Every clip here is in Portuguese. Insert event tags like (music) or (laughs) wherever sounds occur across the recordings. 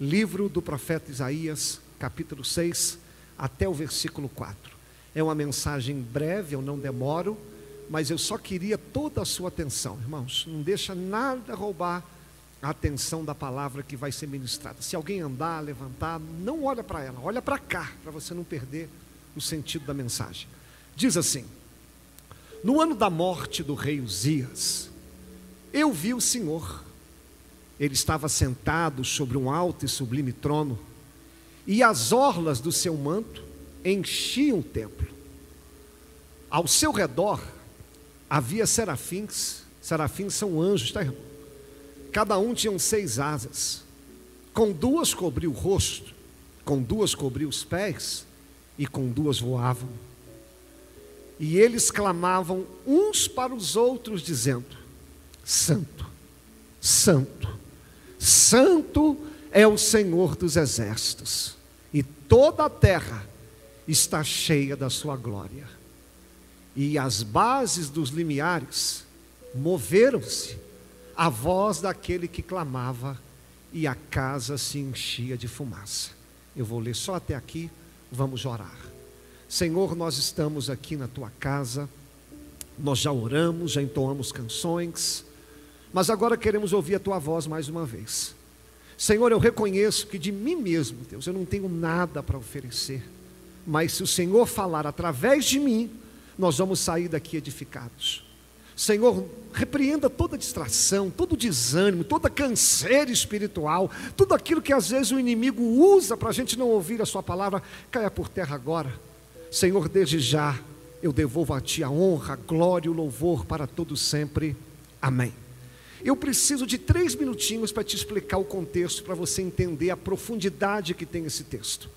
livro do profeta Isaías, capítulo 6, até o versículo 4. É uma mensagem breve, eu não demoro, mas eu só queria toda a sua atenção, irmãos. Não deixa nada roubar a atenção da palavra que vai ser ministrada. Se alguém andar, levantar, não olha para ela, olha para cá, para você não perder o sentido da mensagem. Diz assim: No ano da morte do rei Uzias, eu vi o Senhor. Ele estava sentado sobre um alto e sublime trono, e as orlas do seu manto enchiam o templo. Ao seu redor havia serafins, serafins são anjos, tá? Cada um tinha seis asas. Com duas cobriu o rosto, com duas cobriu os pés, e com duas voavam. E eles clamavam uns para os outros, dizendo: Santo, Santo, Santo é o Senhor dos exércitos, e toda a terra está cheia da sua glória. E as bases dos limiares moveram-se a voz daquele que clamava e a casa se enchia de fumaça. Eu vou ler só até aqui, vamos orar. Senhor, nós estamos aqui na tua casa, nós já oramos, já entoamos canções, mas agora queremos ouvir a tua voz mais uma vez. Senhor, eu reconheço que de mim mesmo, Deus, eu não tenho nada para oferecer, mas se o Senhor falar através de mim, nós vamos sair daqui edificados. Senhor, repreenda toda distração, todo desânimo, toda canseira espiritual, tudo aquilo que às vezes o inimigo usa para a gente não ouvir a Sua palavra, caia por terra agora. Senhor, desde já eu devolvo a Ti a honra, a glória e o louvor para todos sempre. Amém. Eu preciso de três minutinhos para te explicar o contexto, para você entender a profundidade que tem esse texto.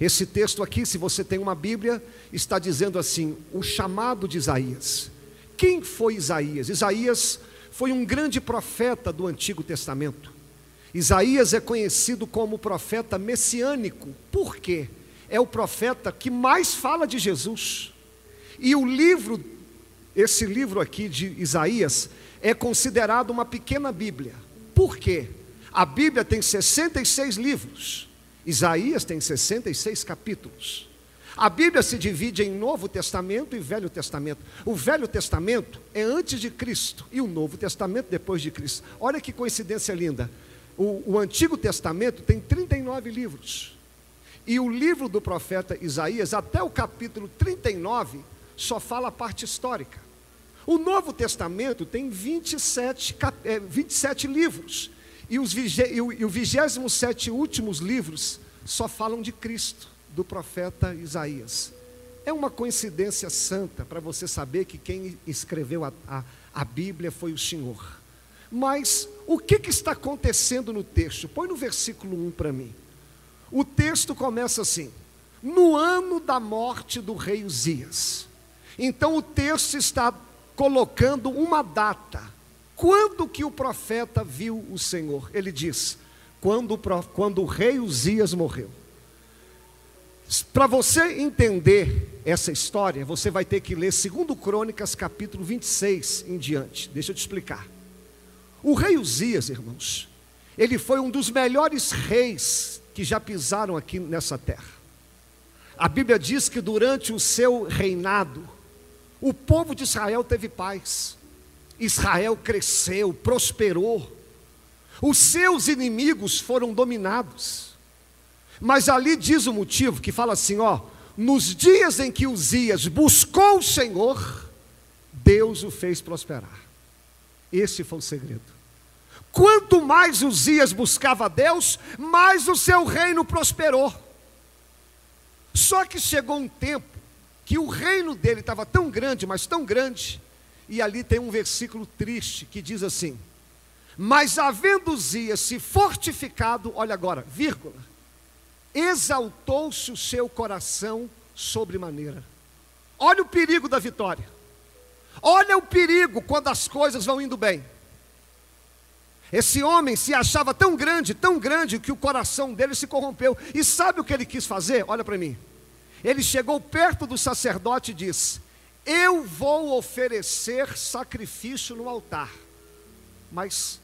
Esse texto aqui, se você tem uma Bíblia, está dizendo assim: o chamado de Isaías. Quem foi Isaías? Isaías foi um grande profeta do Antigo Testamento. Isaías é conhecido como profeta messiânico. Por quê? É o profeta que mais fala de Jesus. E o livro, esse livro aqui de Isaías, é considerado uma pequena Bíblia. Por quê? A Bíblia tem 66 livros. Isaías tem 66 capítulos. A Bíblia se divide em Novo Testamento e Velho Testamento. O Velho Testamento é antes de Cristo e o Novo Testamento depois de Cristo. Olha que coincidência linda. O, o Antigo Testamento tem 39 livros. E o livro do profeta Isaías, até o capítulo 39, só fala a parte histórica. O Novo Testamento tem 27, 27 é, livros. E os, e o 27 últimos livros só falam de Cristo do profeta Isaías. É uma coincidência santa para você saber que quem escreveu a, a, a Bíblia foi o Senhor. Mas o que, que está acontecendo no texto? Põe no versículo 1 para mim. O texto começa assim: no ano da morte do rei Uzias. Então o texto está colocando uma data. Quando que o profeta viu o Senhor? Ele diz: quando, quando o rei Uzias morreu. Para você entender essa história, você vai ter que ler 2 Crônicas, capítulo 26 em diante. Deixa eu te explicar. O rei Uzias, irmãos, ele foi um dos melhores reis que já pisaram aqui nessa terra. A Bíblia diz que durante o seu reinado, o povo de Israel teve paz. Israel cresceu, prosperou. Os seus inimigos foram dominados. Mas ali diz o motivo que fala assim, ó, nos dias em que Uzias buscou o Senhor, Deus o fez prosperar. Esse foi o segredo. Quanto mais Uzias buscava Deus, mais o seu reino prosperou. Só que chegou um tempo que o reino dele estava tão grande, mas tão grande, e ali tem um versículo triste que diz assim: Mas havendo Uzias se fortificado, olha agora, vírgula, exaltou-se o seu coração sobremaneira. Olha o perigo da vitória. Olha o perigo quando as coisas vão indo bem. Esse homem se achava tão grande, tão grande, que o coração dele se corrompeu. E sabe o que ele quis fazer? Olha para mim. Ele chegou perto do sacerdote e disse: Eu vou oferecer sacrifício no altar. Mas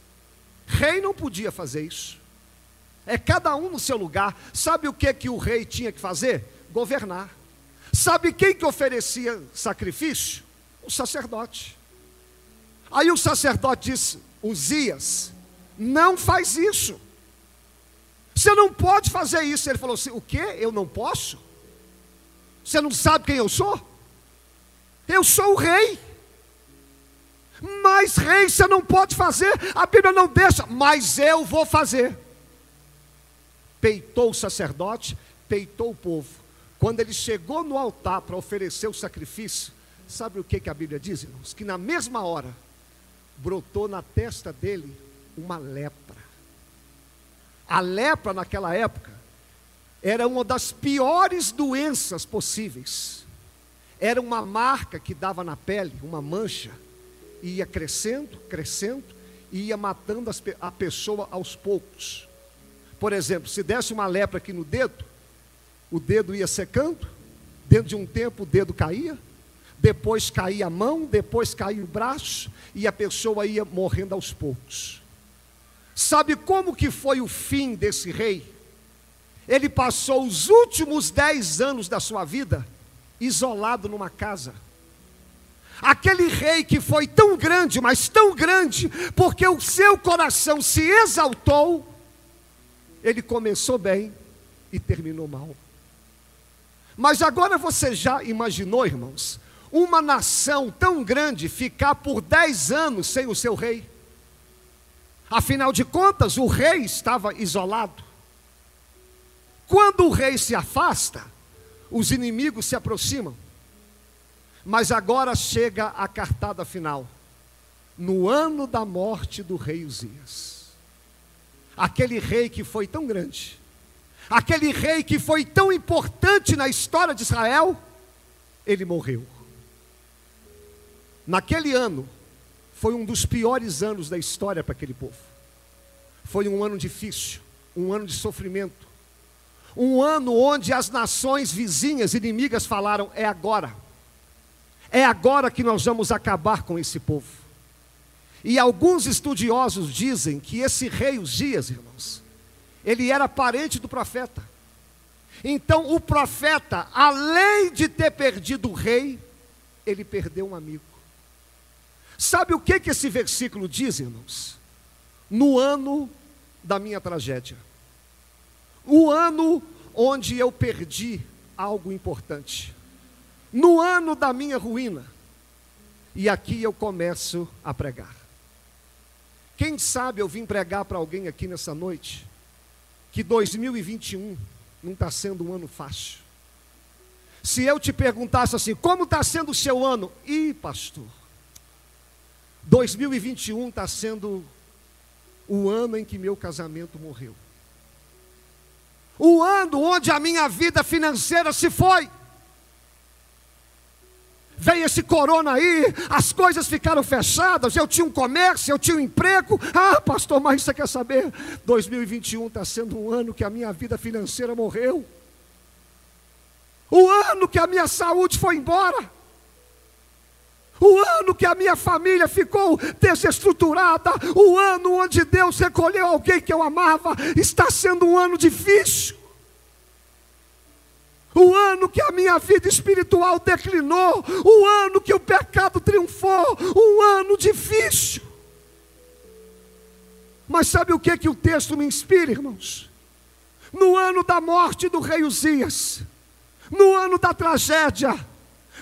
rei não podia fazer isso. É cada um no seu lugar. Sabe o que que o rei tinha que fazer? Governar. Sabe quem que oferecia sacrifício? O sacerdote. Aí o sacerdote disse: Uzias, não faz isso. Você não pode fazer isso. Ele falou assim: O que? Eu não posso? Você não sabe quem eu sou? Eu sou o rei. Mas rei você não pode fazer, a Bíblia não deixa, mas eu vou fazer. Peitou o sacerdote, peitou o povo. Quando ele chegou no altar para oferecer o sacrifício, sabe o que, que a Bíblia diz, irmãos? Que na mesma hora brotou na testa dele uma lepra. A lepra naquela época era uma das piores doenças possíveis. Era uma marca que dava na pele, uma mancha ia crescendo, crescendo, e ia matando a pessoa aos poucos. Por exemplo, se desse uma lepra aqui no dedo, o dedo ia secando, dentro de um tempo o dedo caía, depois caía a mão, depois caía o braço, e a pessoa ia morrendo aos poucos. Sabe como que foi o fim desse rei? Ele passou os últimos dez anos da sua vida isolado numa casa Aquele rei que foi tão grande, mas tão grande, porque o seu coração se exaltou, ele começou bem e terminou mal. Mas agora você já imaginou, irmãos, uma nação tão grande ficar por dez anos sem o seu rei? Afinal de contas, o rei estava isolado. Quando o rei se afasta, os inimigos se aproximam. Mas agora chega a cartada final. No ano da morte do rei Uzias. Aquele rei que foi tão grande, aquele rei que foi tão importante na história de Israel, ele morreu. Naquele ano, foi um dos piores anos da história para aquele povo. Foi um ano difícil, um ano de sofrimento, um ano onde as nações vizinhas, inimigas, falaram: é agora é agora que nós vamos acabar com esse povo. E alguns estudiosos dizem que esse rei Uzias, irmãos, ele era parente do profeta. Então o profeta, além de ter perdido o rei, ele perdeu um amigo. Sabe o que, que esse versículo diz, irmãos? No ano da minha tragédia, o ano onde eu perdi algo importante no ano da minha ruína. E aqui eu começo a pregar. Quem sabe eu vim pregar para alguém aqui nessa noite que 2021 não está sendo um ano fácil. Se eu te perguntasse assim, como está sendo o seu ano? Ih, pastor, 2021 está sendo o ano em que meu casamento morreu. O ano onde a minha vida financeira se foi. Veio esse corona aí, as coisas ficaram fechadas. Eu tinha um comércio, eu tinha um emprego. Ah, pastor, mas você quer saber? 2021 está sendo um ano que a minha vida financeira morreu. O ano que a minha saúde foi embora. O ano que a minha família ficou desestruturada. O ano onde Deus recolheu alguém que eu amava. Está sendo um ano difícil o ano que a minha vida espiritual declinou, o ano que o pecado triunfou, um ano difícil. Mas sabe o que que o texto me inspira, irmãos? No ano da morte do rei Uzias, no ano da tragédia,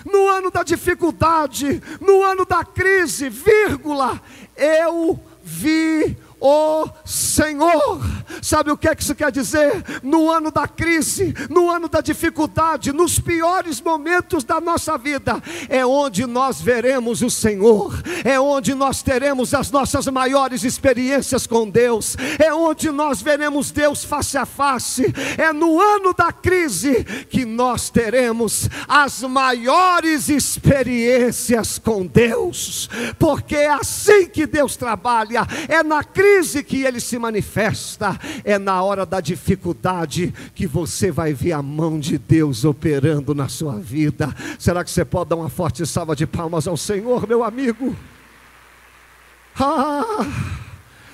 no ano da dificuldade, no ano da crise, vírgula, eu vi o Senhor. Sabe o que, é que isso quer dizer? No ano da crise, no ano da dificuldade, nos piores momentos da nossa vida, é onde nós veremos o Senhor, é onde nós teremos as nossas maiores experiências com Deus, é onde nós veremos Deus face a face, é no ano da crise que nós teremos as maiores experiências com Deus, porque é assim que Deus trabalha, é na crise que Ele se manifesta, é na hora da dificuldade que você vai ver a mão de Deus operando na sua vida. Será que você pode dar uma forte salva de palmas ao Senhor, meu amigo? Ah,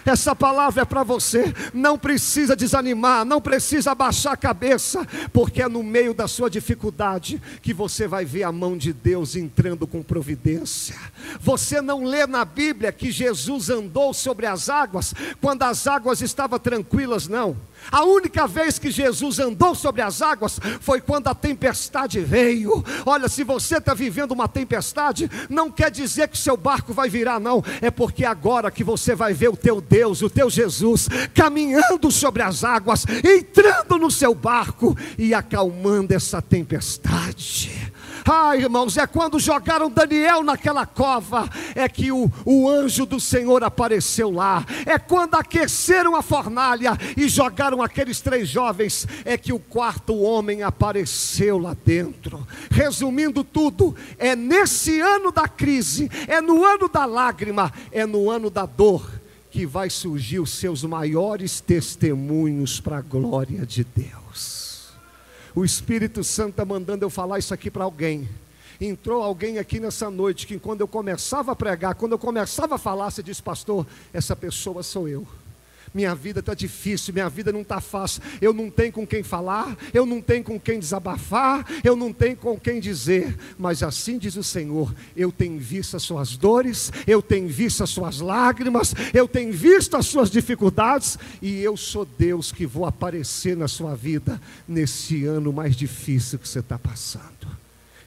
Essa palavra é para você. Não precisa desanimar, não precisa abaixar a cabeça, porque é no meio da sua dificuldade que você vai ver a mão de Deus entrando com providência. Você não lê na Bíblia que Jesus andou sobre as águas quando as águas estavam tranquilas, não. A única vez que Jesus andou sobre as águas foi quando a tempestade veio. Olha, se você está vivendo uma tempestade, não quer dizer que seu barco vai virar, não. É porque agora que você vai ver o teu Deus, o teu Jesus, caminhando sobre as águas, entrando no seu barco e acalmando essa tempestade. Ah, irmãos, é quando jogaram Daniel naquela cova, é que o, o anjo do Senhor apareceu lá. É quando aqueceram a fornalha e jogaram aqueles três jovens, é que o quarto homem apareceu lá dentro. Resumindo tudo, é nesse ano da crise, é no ano da lágrima, é no ano da dor que vai surgir os seus maiores testemunhos para a glória de Deus. O Espírito Santo está mandando eu falar isso aqui para alguém. Entrou alguém aqui nessa noite que, quando eu começava a pregar, quando eu começava a falar, você disse, pastor, essa pessoa sou eu. Minha vida está difícil, minha vida não está fácil. Eu não tenho com quem falar, eu não tenho com quem desabafar, eu não tenho com quem dizer. Mas assim diz o Senhor: eu tenho visto as suas dores, eu tenho visto as suas lágrimas, eu tenho visto as suas dificuldades, e eu sou Deus que vou aparecer na sua vida nesse ano mais difícil que você está passando.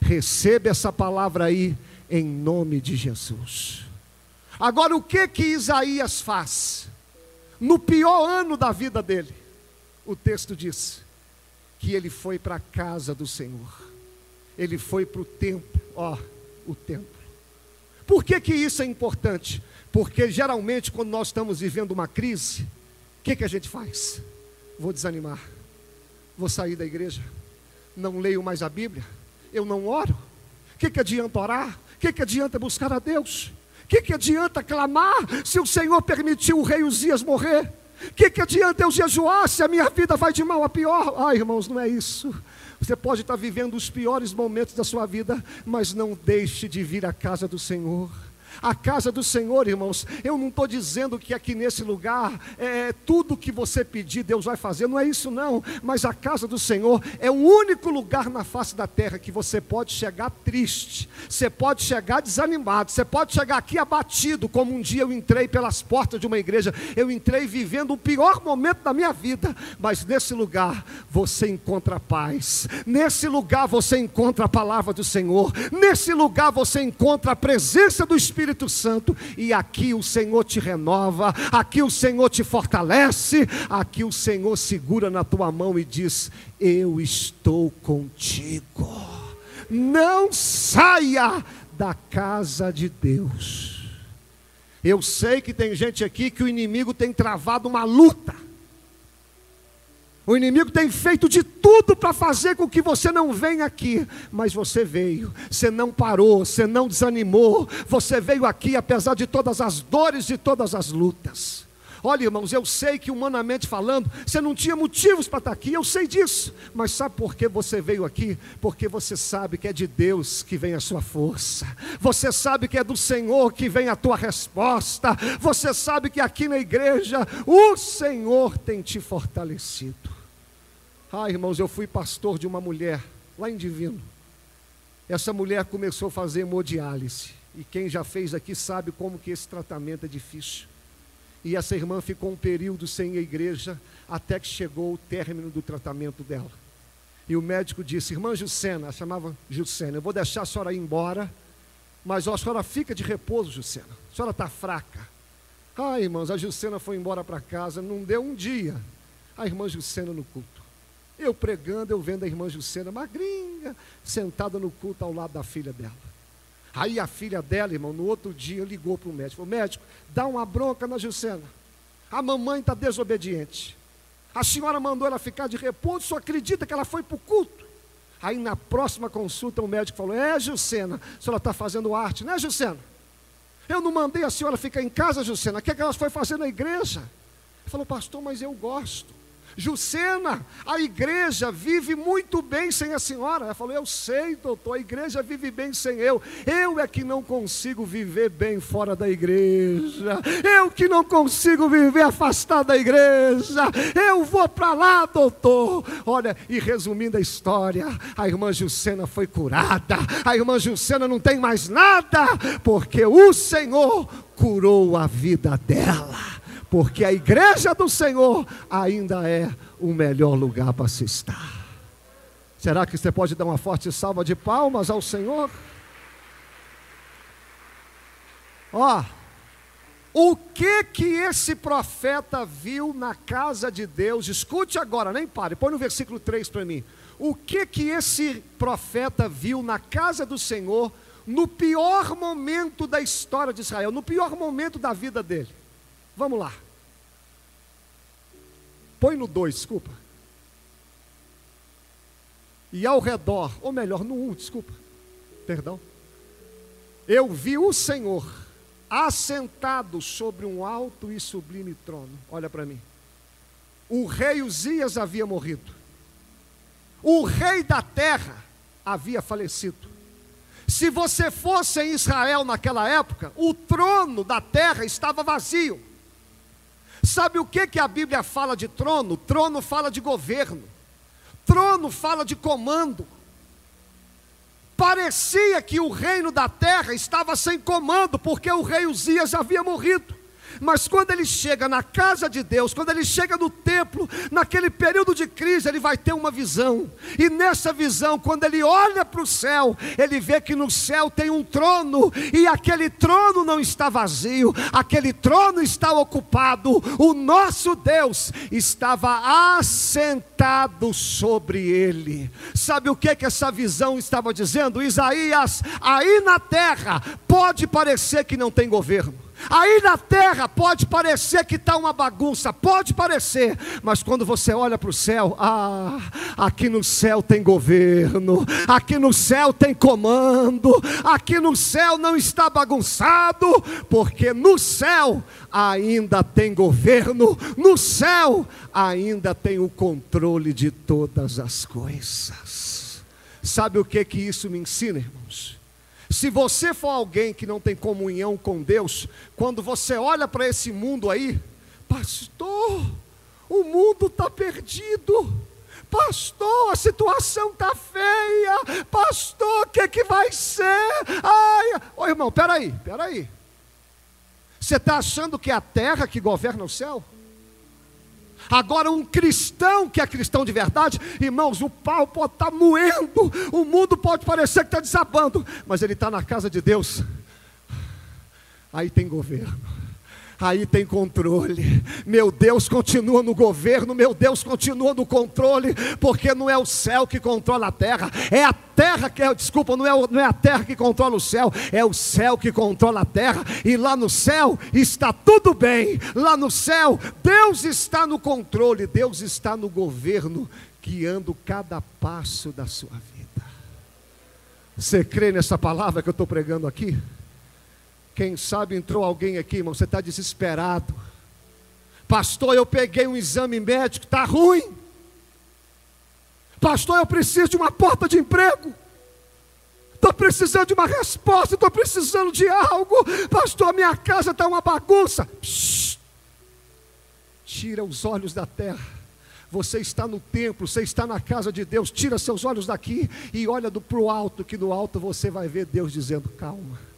Receba essa palavra aí, em nome de Jesus. Agora, o que que Isaías faz? No pior ano da vida dele, o texto diz que ele foi para a casa do Senhor, ele foi para o templo, ó, o templo. Por que, que isso é importante? Porque geralmente, quando nós estamos vivendo uma crise, o que, que a gente faz? Vou desanimar, vou sair da igreja, não leio mais a Bíblia, eu não oro. O que, que adianta orar? O que, que adianta buscar a Deus? O que, que adianta clamar se o Senhor permitiu o rei Uzias morrer? O que, que adianta eu jejuar se a minha vida vai de mal a pior? Ai, irmãos, não é isso. Você pode estar vivendo os piores momentos da sua vida, mas não deixe de vir à casa do Senhor. A casa do Senhor, irmãos, eu não estou dizendo que aqui nesse lugar é tudo que você pedir, Deus vai fazer, não é isso não, mas a casa do Senhor é o único lugar na face da terra que você pode chegar triste, você pode chegar desanimado, você pode chegar aqui abatido, como um dia eu entrei pelas portas de uma igreja, eu entrei vivendo o pior momento da minha vida, mas nesse lugar você encontra paz, nesse lugar você encontra a palavra do Senhor, nesse lugar você encontra a presença do Espírito Espírito Santo, e aqui o Senhor te renova, aqui o Senhor te fortalece, aqui o Senhor segura na tua mão e diz: Eu estou contigo. Não saia da casa de Deus. Eu sei que tem gente aqui que o inimigo tem travado uma luta o inimigo tem feito de tudo para fazer com que você não venha aqui, mas você veio, você não parou, você não desanimou, você veio aqui apesar de todas as dores e todas as lutas. Olha, irmãos, eu sei que humanamente falando, você não tinha motivos para estar aqui, eu sei disso, mas sabe por que você veio aqui? Porque você sabe que é de Deus que vem a sua força, você sabe que é do Senhor que vem a tua resposta, você sabe que aqui na igreja o Senhor tem te fortalecido. Ah, irmãos, eu fui pastor de uma mulher lá em Divino. Essa mulher começou a fazer hemodiálise. E quem já fez aqui sabe como que esse tratamento é difícil. E essa irmã ficou um período sem a igreja até que chegou o término do tratamento dela. E o médico disse: Irmã Jucena, chamava Jucena, eu vou deixar a senhora ir embora, mas ó, a senhora fica de repouso, Jucena. A senhora está fraca. Ah, irmãos, a Jucena foi embora para casa, não deu um dia. A irmã Jucena no culto. Eu pregando, eu vendo a irmã Jucena, magrinha, sentada no culto ao lado da filha dela. Aí a filha dela, irmão, no outro dia ligou para o médico: falou, médico, dá uma bronca na Jucena. A mamãe está desobediente. A senhora mandou ela ficar de repouso, só acredita que ela foi para o culto. Aí na próxima consulta o médico falou: É, Jucena, a senhora está fazendo arte, né, Jucena? Eu não mandei a senhora ficar em casa, Jucena. O que, é que ela foi fazer na igreja? Ele falou, pastor, mas eu gosto. Jucena, a igreja vive muito bem sem a senhora. Ela falou: Eu sei, doutor, a igreja vive bem sem eu. Eu é que não consigo viver bem fora da igreja. Eu que não consigo viver afastado da igreja. Eu vou para lá, doutor. Olha, e resumindo a história, a irmã Jucena foi curada. A irmã Jucena não tem mais nada, porque o Senhor curou a vida dela porque a igreja do Senhor ainda é o melhor lugar para se estar. Será que você pode dar uma forte salva de palmas ao Senhor? Ó, o que que esse profeta viu na casa de Deus? Escute agora, nem pare, põe no versículo 3 para mim. O que que esse profeta viu na casa do Senhor no pior momento da história de Israel, no pior momento da vida dele? Vamos lá. Põe no 2, desculpa. E ao redor, ou melhor, no 1, um, desculpa. Perdão. Eu vi o Senhor assentado sobre um alto e sublime trono. Olha para mim. O rei Uzias havia morrido. O rei da terra havia falecido. Se você fosse em Israel naquela época, o trono da terra estava vazio. Sabe o que, que a Bíblia fala de trono? Trono fala de governo, trono fala de comando. Parecia que o reino da terra estava sem comando, porque o rei Uzias havia morrido. Mas quando ele chega na casa de Deus, quando ele chega no templo, naquele período de crise, ele vai ter uma visão. E nessa visão, quando ele olha para o céu, ele vê que no céu tem um trono, e aquele trono não está vazio, aquele trono está ocupado. O nosso Deus estava assentado sobre ele. Sabe o que que essa visão estava dizendo? Isaías, aí na terra pode parecer que não tem governo Aí na terra pode parecer que está uma bagunça, pode parecer, mas quando você olha para o céu, ah, aqui no céu tem governo, aqui no céu tem comando, aqui no céu não está bagunçado, porque no céu ainda tem governo, no céu ainda tem o controle de todas as coisas. Sabe o que que isso me ensina, irmãos? Se você for alguém que não tem comunhão com Deus, quando você olha para esse mundo aí, pastor, o mundo está perdido. Pastor, a situação está feia. Pastor, o que, que vai ser? Ai, ô irmão, peraí, peraí. Você está achando que é a terra que governa o céu? Agora, um cristão que é cristão de verdade, irmãos, o pau pode estar moendo, o mundo pode parecer que está desabando, mas ele está na casa de Deus. Aí tem governo aí tem controle. Meu Deus continua no governo, meu Deus continua no controle, porque não é o céu que controla a terra, é a terra que é, desculpa, não é, não é a terra que controla o céu, é o céu que controla a terra, e lá no céu está tudo bem, lá no céu, Deus está no controle, Deus está no governo, guiando cada passo da sua vida. Você crê nessa palavra que eu estou pregando aqui? Quem sabe entrou alguém aqui, irmão, você está desesperado. Pastor, eu peguei um exame médico, está ruim. Pastor, eu preciso de uma porta de emprego. Estou precisando de uma resposta, estou precisando de algo. Pastor, minha casa está uma bagunça. Tira os olhos da terra. Você está no templo, você está na casa de Deus. Tira seus olhos daqui e olha para o alto, que no alto você vai ver Deus dizendo: calma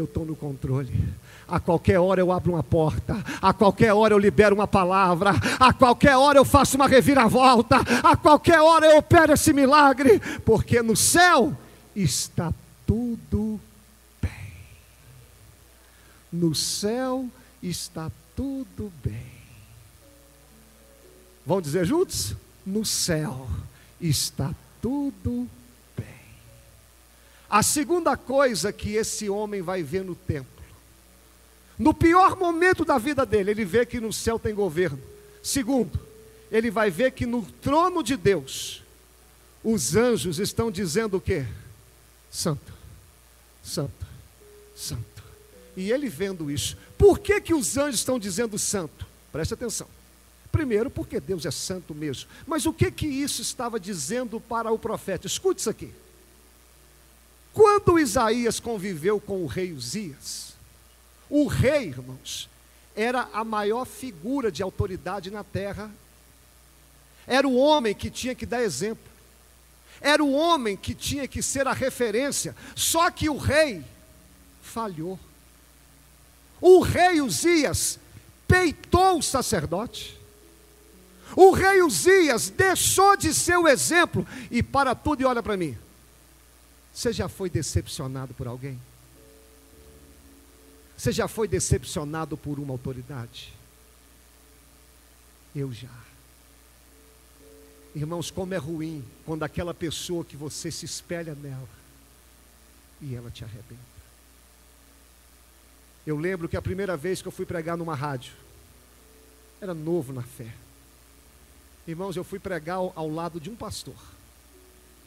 eu estou no controle. A qualquer hora eu abro uma porta, a qualquer hora eu libero uma palavra, a qualquer hora eu faço uma reviravolta, a qualquer hora eu opero esse milagre, porque no céu está tudo bem. No céu está tudo bem. Vamos dizer juntos? No céu está tudo bem. A segunda coisa que esse homem vai ver no templo, no pior momento da vida dele, ele vê que no céu tem governo. Segundo, ele vai ver que no trono de Deus, os anjos estão dizendo o quê? Santo, santo, santo. E ele vendo isso, por que, que os anjos estão dizendo santo? Preste atenção. Primeiro, porque Deus é santo mesmo. Mas o que que isso estava dizendo para o profeta? Escute isso aqui. Quando Isaías conviveu com o rei Uzias, o rei, irmãos, era a maior figura de autoridade na terra. Era o homem que tinha que dar exemplo. Era o homem que tinha que ser a referência. Só que o rei falhou. O rei Uzias peitou o sacerdote. O rei Uzias deixou de ser o exemplo e para tudo e olha para mim. Você já foi decepcionado por alguém? Você já foi decepcionado por uma autoridade? Eu já. Irmãos, como é ruim quando aquela pessoa que você se espelha nela e ela te arrebenta. Eu lembro que a primeira vez que eu fui pregar numa rádio, era novo na fé. Irmãos, eu fui pregar ao, lado de um pastor.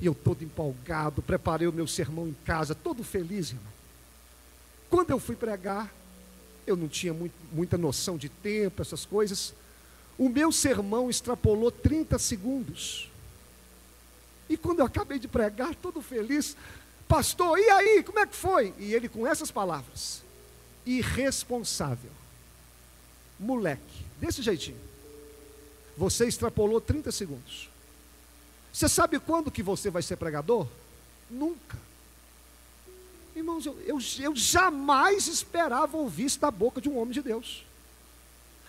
E eu todo empolgado, preparei o meu sermão em casa, todo feliz, irmão. Quando eu fui pregar, eu não tinha muito, muita noção de tempo, essas coisas. O meu sermão extrapolou 30 segundos. E quando eu acabei de pregar, todo feliz, pastor, e aí, como é que foi? E ele com essas palavras: irresponsável, moleque, desse jeitinho. Você extrapolou 30 segundos. Você sabe quando que você vai ser pregador? Nunca. Irmãos, eu, eu, eu jamais esperava ouvir isso da boca de um homem de Deus.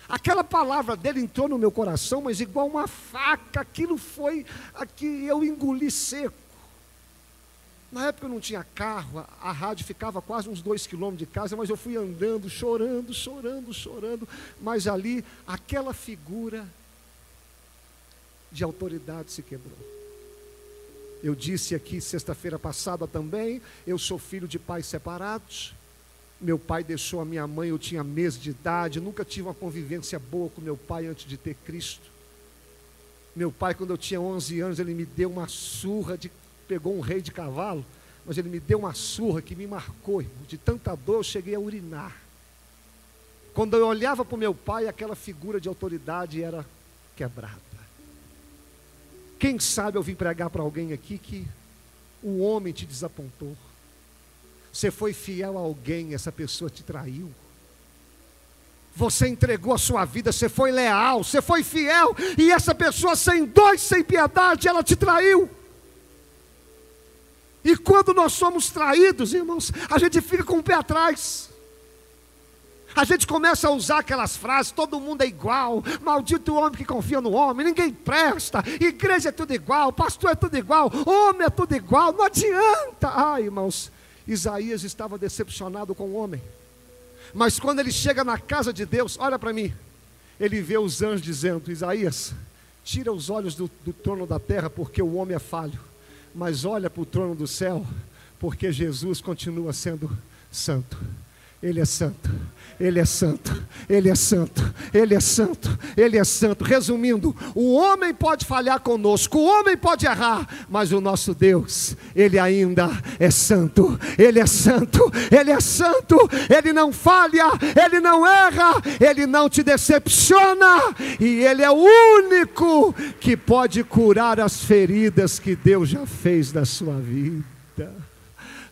Aquela palavra dele entrou no meu coração, mas igual uma faca, aquilo foi, aqui eu engoli seco. Na época eu não tinha carro, a, a rádio ficava quase uns dois quilômetros de casa, mas eu fui andando, chorando, chorando, chorando. Mas ali, aquela figura de autoridade se quebrou. Eu disse aqui sexta-feira passada também, eu sou filho de pais separados. Meu pai deixou a minha mãe, eu tinha meses de idade, nunca tive uma convivência boa com meu pai antes de ter Cristo. Meu pai, quando eu tinha 11 anos, ele me deu uma surra, de, pegou um rei de cavalo, mas ele me deu uma surra que me marcou, de tanta dor eu cheguei a urinar. Quando eu olhava para o meu pai, aquela figura de autoridade era quebrada. Quem sabe eu vim pregar para alguém aqui que o homem te desapontou. Você foi fiel a alguém, essa pessoa te traiu. Você entregou a sua vida, você foi leal, você foi fiel, e essa pessoa sem dor, sem piedade, ela te traiu. E quando nós somos traídos, irmãos, a gente fica com o pé atrás. A gente começa a usar aquelas frases: todo mundo é igual, maldito o homem que confia no homem, ninguém presta, igreja é tudo igual, pastor é tudo igual, homem é tudo igual, não adianta. Ai, irmãos, Isaías estava decepcionado com o homem, mas quando ele chega na casa de Deus, olha para mim, ele vê os anjos dizendo: Isaías, tira os olhos do, do trono da terra, porque o homem é falho, mas olha para o trono do céu, porque Jesus continua sendo santo. Ele é santo, Ele é santo, Ele é santo, Ele é santo, Ele é santo. Resumindo, o homem pode falhar conosco, o homem pode errar, mas o nosso Deus, Ele ainda é santo, Ele é santo, Ele é santo, Ele não falha, Ele não erra, Ele não te decepciona, e Ele é o único que pode curar as feridas que Deus já fez na sua vida.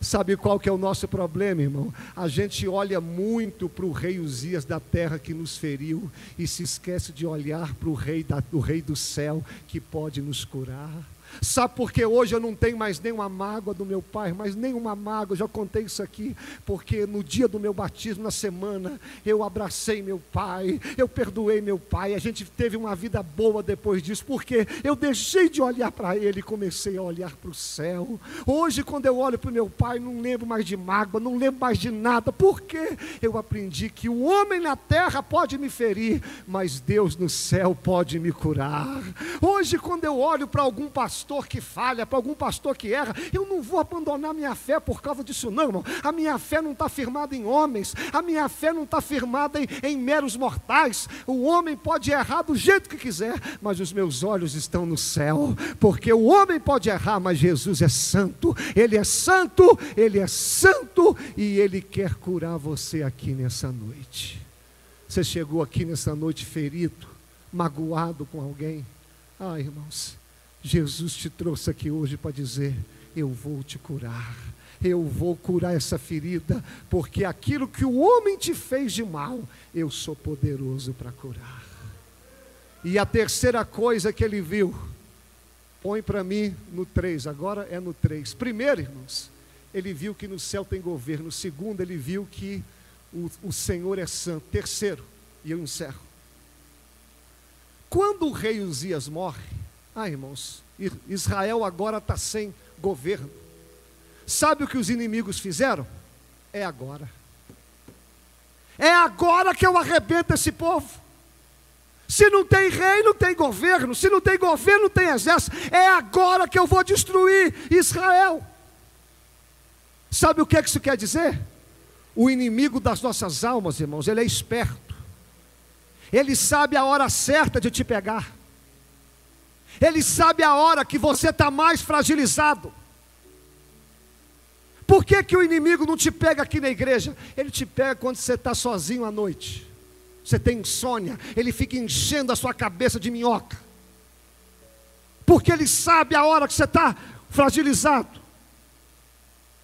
Sabe qual que é o nosso problema, irmão? A gente olha muito para o rei Uzias da terra que nos feriu e se esquece de olhar para o rei, do rei do céu que pode nos curar. Sabe por que hoje eu não tenho mais nenhuma mágoa do meu pai, mas nenhuma mágoa, eu já contei isso aqui, porque no dia do meu batismo, na semana, eu abracei meu pai, eu perdoei meu pai, a gente teve uma vida boa depois disso, porque eu deixei de olhar para ele e comecei a olhar para o céu. Hoje, quando eu olho para o meu pai, não lembro mais de mágoa, não lembro mais de nada, porque eu aprendi que o homem na terra pode me ferir, mas Deus no céu pode me curar. Hoje, quando eu olho para algum pastor, pastor que falha, para algum pastor que erra, eu não vou abandonar minha fé por causa disso, não, irmão. A minha fé não está firmada em homens, a minha fé não está firmada em, em meros mortais. O homem pode errar do jeito que quiser, mas os meus olhos estão no céu, porque o homem pode errar, mas Jesus é santo, Ele é santo, Ele é santo e Ele quer curar você aqui nessa noite. Você chegou aqui nessa noite ferido, magoado com alguém. Ah, irmãos, Jesus te trouxe aqui hoje para dizer: Eu vou te curar, eu vou curar essa ferida, porque aquilo que o homem te fez de mal, eu sou poderoso para curar. E a terceira coisa que ele viu, põe para mim no 3, agora é no 3. Primeiro, irmãos, ele viu que no céu tem governo. Segundo, ele viu que o, o Senhor é santo. Terceiro, e eu encerro. Quando o rei Uzias morre, ah, irmãos, Israel agora está sem governo. Sabe o que os inimigos fizeram? É agora. É agora que eu arrebento esse povo. Se não tem rei, não tem governo. Se não tem governo, não tem exército. É agora que eu vou destruir Israel. Sabe o que, é que isso quer dizer? O inimigo das nossas almas, irmãos, ele é esperto. Ele sabe a hora certa de te pegar. Ele sabe a hora que você está mais fragilizado. Por que, que o inimigo não te pega aqui na igreja? Ele te pega quando você está sozinho à noite. Você tem insônia, ele fica enchendo a sua cabeça de minhoca. Porque ele sabe a hora que você está fragilizado.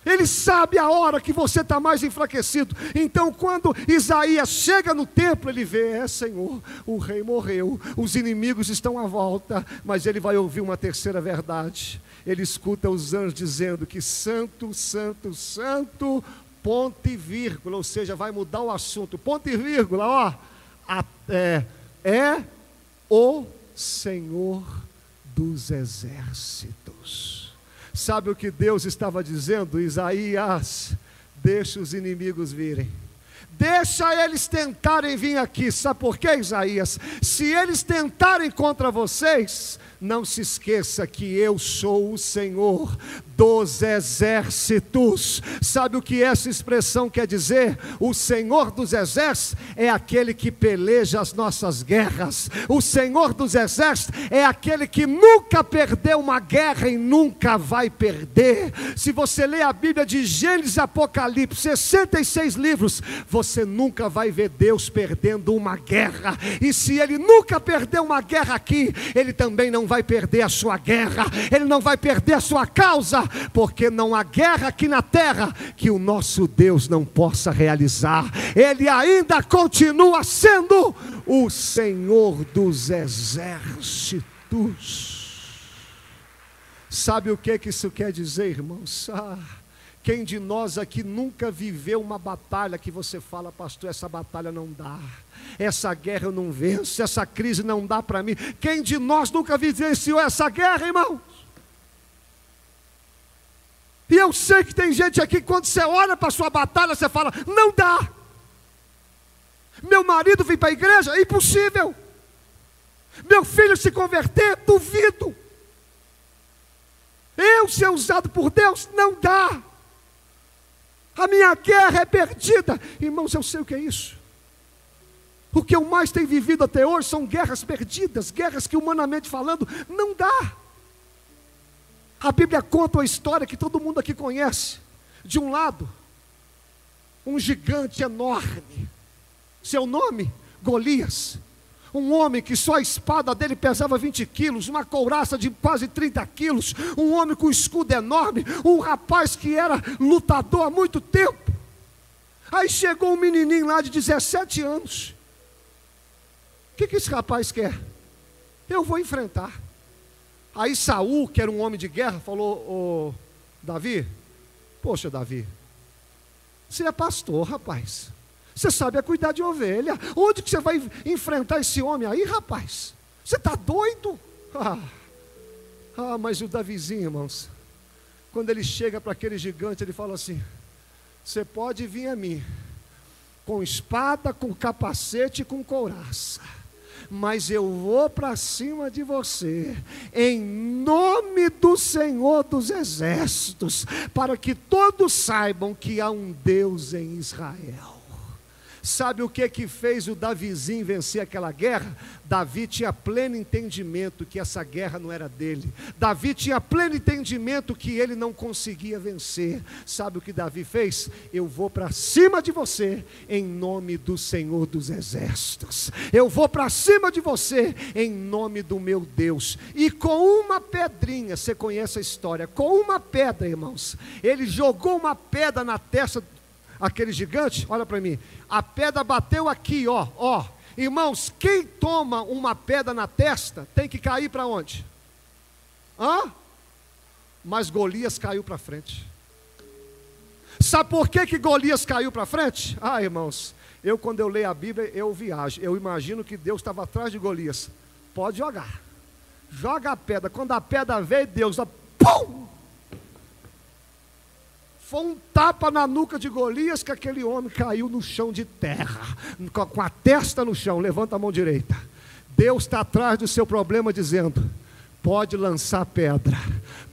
Ele sabe a hora que você está mais enfraquecido. Então, quando Isaías chega no templo, ele vê: é Senhor, o rei morreu, os inimigos estão à volta. Mas ele vai ouvir uma terceira verdade. Ele escuta os anjos dizendo que Santo, Santo, Santo, ponto e vírgula, ou seja, vai mudar o assunto. Ponto e vírgula, ó, é, é o Senhor dos exércitos. Sabe o que Deus estava dizendo? Isaías, deixa os inimigos virem. Deixa eles tentarem vir aqui. Sabe por quê, Isaías? Se eles tentarem contra vocês, não se esqueça que eu sou o Senhor dos exércitos. Sabe o que essa expressão quer dizer? O Senhor dos exércitos é aquele que peleja as nossas guerras. O Senhor dos exércitos é aquele que nunca perdeu uma guerra e nunca vai perder. Se você ler a Bíblia de Gênesis e Apocalipse, 66 livros, você nunca vai ver Deus perdendo uma guerra. E se ele nunca perdeu uma guerra aqui, ele também não vai perder a sua guerra, ele não vai perder a sua causa, porque não há guerra aqui na terra que o nosso Deus não possa realizar. Ele ainda continua sendo o Senhor dos exércitos. Sabe o que, que isso quer dizer, irmãos? Ah, quem de nós aqui nunca viveu uma batalha que você fala, pastor, essa batalha não dá, essa guerra eu não venço, essa crise não dá para mim. Quem de nós nunca vivenciou essa guerra, irmão? E eu sei que tem gente aqui, quando você olha para a sua batalha, você fala: não dá. Meu marido vem para a igreja, é impossível. Meu filho se converter, duvido. Eu ser usado por Deus, não dá a minha guerra é perdida. Irmãos, eu sei o que é isso. O que eu mais tenho vivido até hoje são guerras perdidas, guerras que, humanamente falando, não dá. A Bíblia conta uma história que todo mundo aqui conhece. De um lado, um gigante enorme, seu nome, Golias um homem que só a espada dele pesava 20 quilos, uma couraça de quase 30 quilos, um homem com escudo enorme, um rapaz que era lutador há muito tempo. Aí chegou um menininho lá de 17 anos. O que, que esse rapaz quer? Eu vou enfrentar. Aí Saul, que era um homem de guerra, falou: Ô Davi, poxa, Davi, você é pastor, rapaz. Você sabe é cuidar de ovelha. Onde que você vai enfrentar esse homem aí, rapaz? Você está doido? Ah, ah, mas o Davizinho, irmãos, quando ele chega para aquele gigante, ele fala assim: Você pode vir a mim, com espada, com capacete, com couraça mas eu vou para cima de você, em nome do Senhor dos Exércitos, para que todos saibam que há um Deus em Israel. Sabe o que que fez o Davizinho vencer aquela guerra? Davi tinha pleno entendimento que essa guerra não era dele. Davi tinha pleno entendimento que ele não conseguia vencer. Sabe o que Davi fez? Eu vou para cima de você em nome do Senhor dos Exércitos. Eu vou para cima de você em nome do meu Deus. E com uma pedrinha, você conhece a história, com uma pedra, irmãos, ele jogou uma pedra na testa aquele gigante, olha para mim, a pedra bateu aqui, ó, ó. Irmãos, quem toma uma pedra na testa tem que cair para onde? Hã? Mas Golias caiu para frente. Sabe por que, que Golias caiu para frente? Ah, irmãos, eu quando eu leio a Bíblia, eu viajo. Eu imagino que Deus estava atrás de Golias. Pode jogar. Joga a pedra. Quando a pedra veio, Deus, ó, pum! Foi um tapa na nuca de Golias que aquele homem caiu no chão de terra, com a testa no chão. Levanta a mão direita. Deus está atrás do seu problema, dizendo: pode lançar pedra,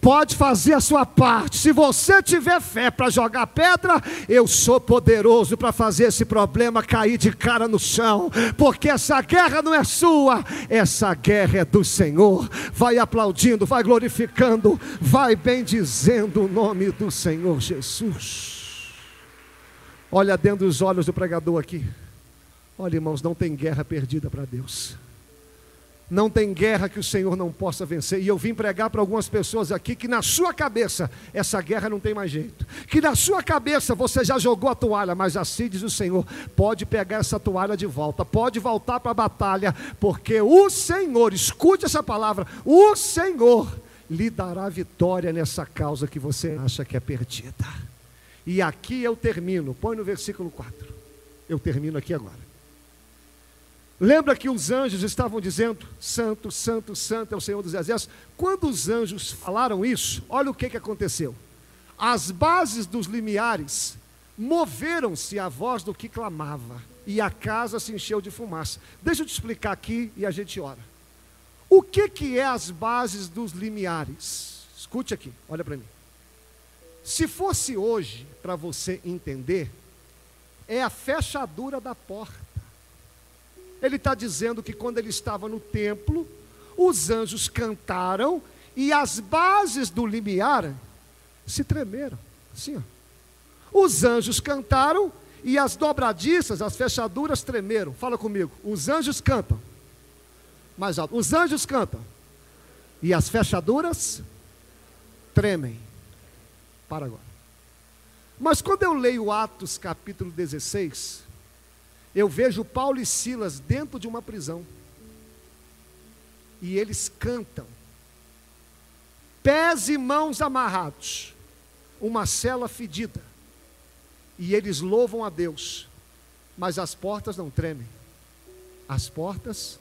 pode fazer a sua parte. Se você tiver fé para jogar pedra, eu sou poderoso para fazer esse problema cair de cara no chão, porque essa guerra não é sua, essa guerra é do Senhor. Vai aplaudindo, vai glorificando, vai bendizendo o nome do Senhor Jesus. Olha dentro dos olhos do pregador aqui. Olha, irmãos, não tem guerra perdida para Deus. Não tem guerra que o Senhor não possa vencer. E eu vim pregar para algumas pessoas aqui que na sua cabeça essa guerra não tem mais jeito. Que na sua cabeça você já jogou a toalha, mas assim diz o Senhor: pode pegar essa toalha de volta, pode voltar para a batalha, porque o Senhor, escute essa palavra, o Senhor lhe dará vitória nessa causa que você acha que é perdida. E aqui eu termino, põe no versículo 4. Eu termino aqui agora. Lembra que os anjos estavam dizendo: Santo, Santo, Santo é o Senhor dos Exércitos? Quando os anjos falaram isso, olha o que, que aconteceu. As bases dos limiares moveram-se à voz do que clamava, e a casa se encheu de fumaça. Deixa eu te explicar aqui e a gente ora. O que, que é as bases dos limiares? Escute aqui, olha para mim. Se fosse hoje, para você entender, é a fechadura da porta. Ele está dizendo que quando ele estava no templo, os anjos cantaram e as bases do limiar se tremeram. Assim, ó. Os anjos cantaram e as dobradiças, as fechaduras tremeram. Fala comigo. Os anjos cantam. Mais alto. Os anjos cantam. E as fechaduras tremem. Para agora. Mas quando eu leio Atos capítulo 16, eu vejo Paulo e Silas dentro de uma prisão. E eles cantam. Pés e mãos amarrados. Uma cela fedida. E eles louvam a Deus. Mas as portas não tremem. As portas.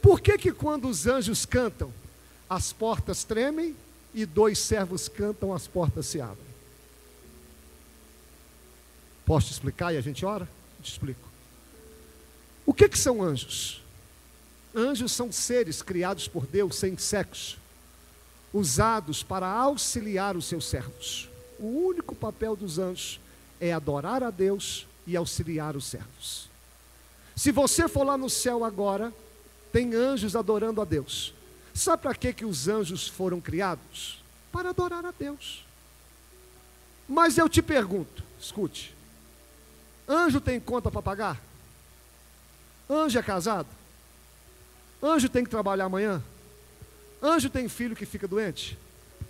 Por que que quando os anjos cantam, as portas tremem e dois servos cantam, as portas se abrem? Posso te explicar e a gente ora? Te explico. O que, que são anjos? Anjos são seres criados por Deus sem sexo, usados para auxiliar os seus servos. O único papel dos anjos é adorar a Deus e auxiliar os servos. Se você for lá no céu agora, tem anjos adorando a Deus. Sabe para que, que os anjos foram criados? Para adorar a Deus. Mas eu te pergunto, escute, Anjo tem conta para pagar? Anjo é casado? Anjo tem que trabalhar amanhã? Anjo tem filho que fica doente?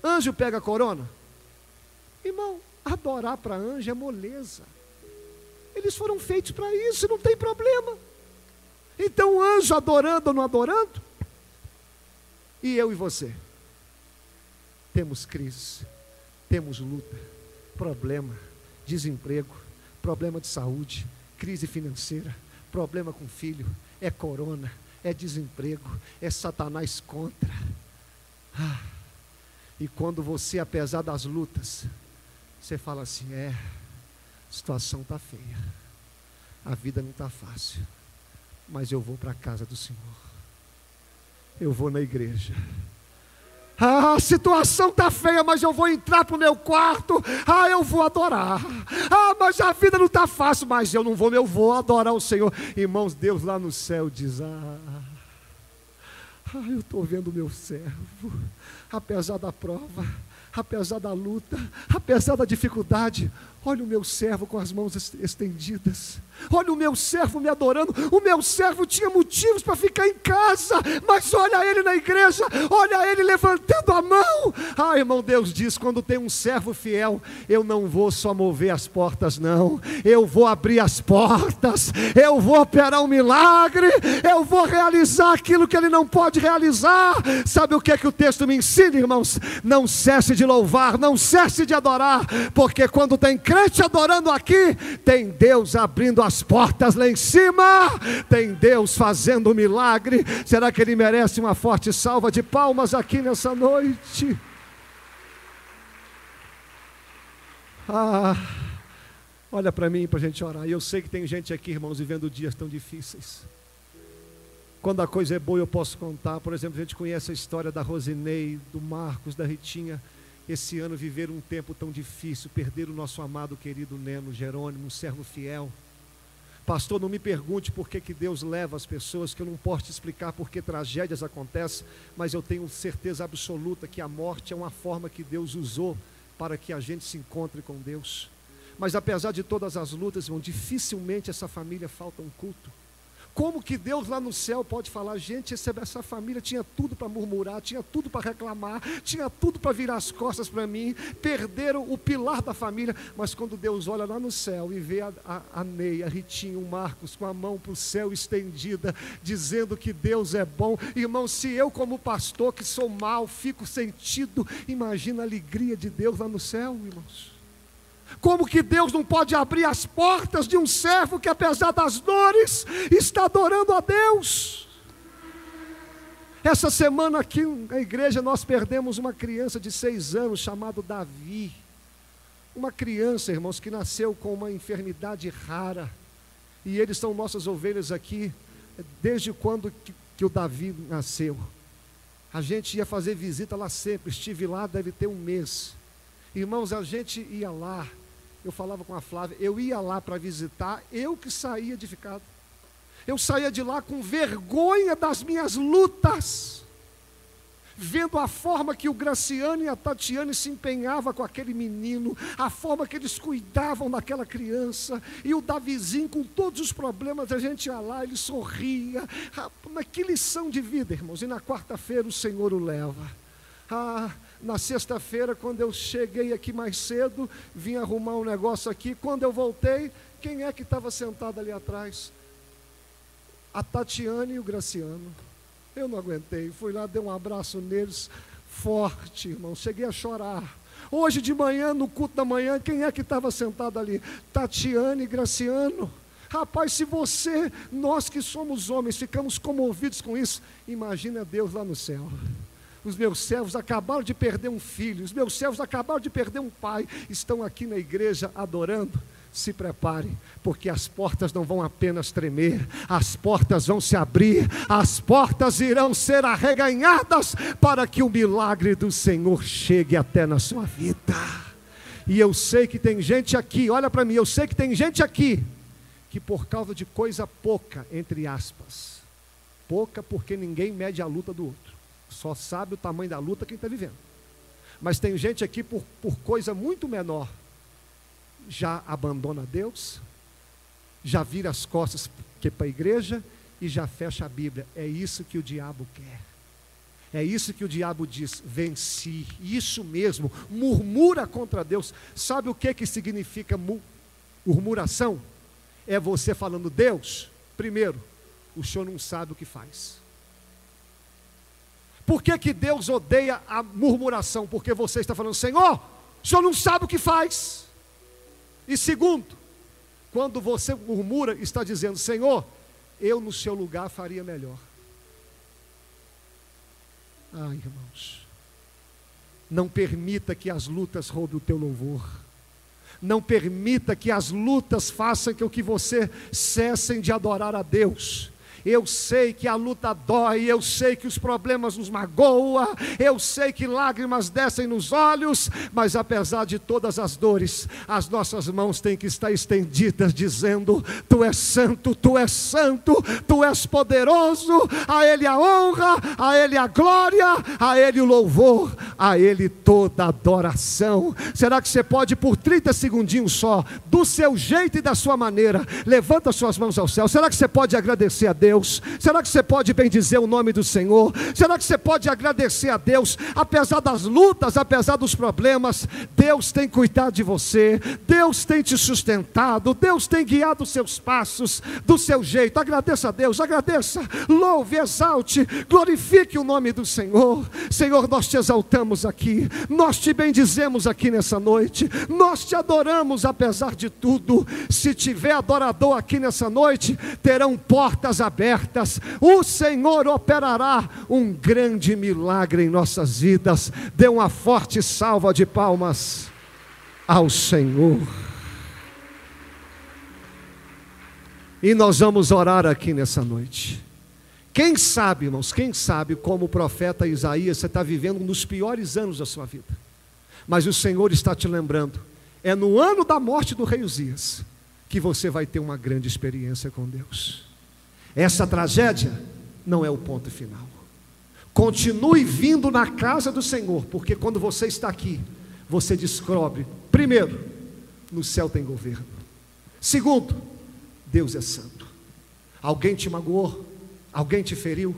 Anjo pega corona? Irmão, adorar para anjo é moleza. Eles foram feitos para isso, não tem problema. Então, anjo adorando ou não adorando? E eu e você? Temos crise, temos luta, problema, desemprego, problema de saúde, crise financeira, problema com filho, é corona, é desemprego, é Satanás contra. Ah, e quando você, apesar das lutas, você fala assim: é, a situação está feia, a vida não está fácil, mas eu vou para a casa do Senhor, eu vou na igreja. Ah, a situação está feia, mas eu vou entrar para o meu quarto. Ah, eu vou adorar. Ah, mas a vida não está fácil, mas eu não vou, eu vou adorar o Senhor. Irmãos, Deus lá no céu diz: Ah, ah eu estou vendo o meu servo, apesar da prova, apesar da luta, apesar da dificuldade, Olha o meu servo com as mãos estendidas. Olha o meu servo me adorando. O meu servo tinha motivos para ficar em casa, mas olha ele na igreja, olha ele levantando a mão. Ah, irmão, Deus diz: quando tem um servo fiel, eu não vou só mover as portas, não. Eu vou abrir as portas, eu vou operar um milagre, eu vou realizar aquilo que ele não pode realizar. Sabe o que é que o texto me ensina, irmãos? Não cesse de louvar, não cesse de adorar, porque quando tem crente adorando aqui, tem Deus abrindo as portas lá em cima, tem Deus fazendo um milagre. Será que ele merece uma forte salva de palmas aqui nessa noite? Ah, olha para mim para a gente orar. Eu sei que tem gente aqui, irmãos, vivendo dias tão difíceis. Quando a coisa é boa, eu posso contar. Por exemplo, a gente conhece a história da Rosinei, do Marcos, da Ritinha esse ano viver um tempo tão difícil, perder o nosso amado querido Neno Jerônimo, um servo fiel. Pastor, não me pergunte por que, que Deus leva as pessoas, que eu não posso te explicar por que tragédias acontecem, mas eu tenho certeza absoluta que a morte é uma forma que Deus usou para que a gente se encontre com Deus. Mas apesar de todas as lutas, irmão, dificilmente essa família falta um culto. Como que Deus lá no céu pode falar, gente, essa família tinha tudo para murmurar, tinha tudo para reclamar, tinha tudo para virar as costas para mim, perderam o pilar da família, mas quando Deus olha lá no céu e vê a, a, a Ney, a Ritinho, o Marcos com a mão para o céu estendida, dizendo que Deus é bom, irmão, se eu como pastor que sou mal, fico sentido, imagina a alegria de Deus lá no céu, irmãos. Como que Deus não pode abrir as portas de um servo que, apesar das dores, está adorando a Deus? Essa semana aqui na igreja nós perdemos uma criança de seis anos chamado Davi. Uma criança, irmãos, que nasceu com uma enfermidade rara. E eles são nossas ovelhas aqui desde quando que, que o Davi nasceu. A gente ia fazer visita lá sempre, estive lá, deve ter um mês. Irmãos, a gente ia lá, eu falava com a Flávia, eu ia lá para visitar, eu que saía edificado. Eu saía de lá com vergonha das minhas lutas, vendo a forma que o Graciano e a Tatiane se empenhavam com aquele menino, a forma que eles cuidavam daquela criança, e o Davizinho com todos os problemas, a gente ia lá, ele sorria. Mas que lição de vida, irmãos. E na quarta-feira o Senhor o leva. Ah, na sexta-feira, quando eu cheguei aqui mais cedo, vim arrumar um negócio aqui. Quando eu voltei, quem é que estava sentado ali atrás? A Tatiane e o Graciano. Eu não aguentei, fui lá, dei um abraço neles, forte, irmão. Cheguei a chorar. Hoje de manhã, no culto da manhã, quem é que estava sentado ali? Tatiane e Graciano. Rapaz, se você, nós que somos homens, ficamos comovidos com isso, imagina Deus lá no céu. Os meus servos acabaram de perder um filho, os meus servos acabaram de perder um pai, estão aqui na igreja adorando. Se prepare, porque as portas não vão apenas tremer, as portas vão se abrir, as portas irão ser arreganhadas para que o milagre do Senhor chegue até na sua vida. E eu sei que tem gente aqui, olha para mim, eu sei que tem gente aqui que por causa de coisa pouca, entre aspas, pouca porque ninguém mede a luta do outro só sabe o tamanho da luta quem está vivendo. Mas tem gente aqui por, por coisa muito menor, já abandona Deus, já vira as costas para a igreja e já fecha a Bíblia. É isso que o diabo quer. É isso que o diabo diz: venci. Isso mesmo, murmura contra Deus. Sabe o que, que significa murmuração? É você falando, Deus, primeiro, o senhor não sabe o que faz. Por que, que Deus odeia a murmuração? Porque você está falando, Senhor, o Senhor não sabe o que faz. E segundo, quando você murmura, está dizendo, Senhor, eu no seu lugar faria melhor. Ai, irmãos, não permita que as lutas roubem o teu louvor. Não permita que as lutas façam com que você cessem de adorar a Deus Eu sei que a luta dói, eu sei que os problemas nos magoam, eu sei que lágrimas descem nos olhos, mas apesar de todas as dores, as nossas mãos têm que estar estendidas, dizendo: Tu és santo, Tu és santo, Tu és poderoso, a Ele a honra, a Ele a glória, a Ele o louvor, a Ele toda adoração. Será que você pode, por 30 segundinhos só, do seu jeito e da sua maneira, levanta suas mãos ao céu? Será que você pode agradecer a Deus? Será que você pode bendizer o nome do Senhor? Será que você pode agradecer a Deus, apesar das lutas, apesar dos problemas? Deus tem cuidado de você, Deus tem te sustentado, Deus tem guiado os seus passos do seu jeito. Agradeça a Deus, agradeça, louve, exalte, glorifique o nome do Senhor. Senhor, nós te exaltamos aqui, nós te bendizemos aqui nessa noite, nós te adoramos apesar de tudo. Se tiver adorador aqui nessa noite, terão portas abertas, o Senhor operará um grande milagre em nossas vidas. Dê uma forte salva de palmas ao Senhor. E nós vamos orar aqui nessa noite. Quem sabe, irmãos, quem sabe, como o profeta Isaías, você está vivendo um dos piores anos da sua vida. Mas o Senhor está te lembrando, é no ano da morte do rei Uzias que você vai ter uma grande experiência com Deus. Essa tragédia não é o ponto final. Continue vindo na casa do Senhor, porque quando você está aqui, você descobre, primeiro, no céu tem governo. Segundo, Deus é santo. Alguém te magoou? Alguém te feriu?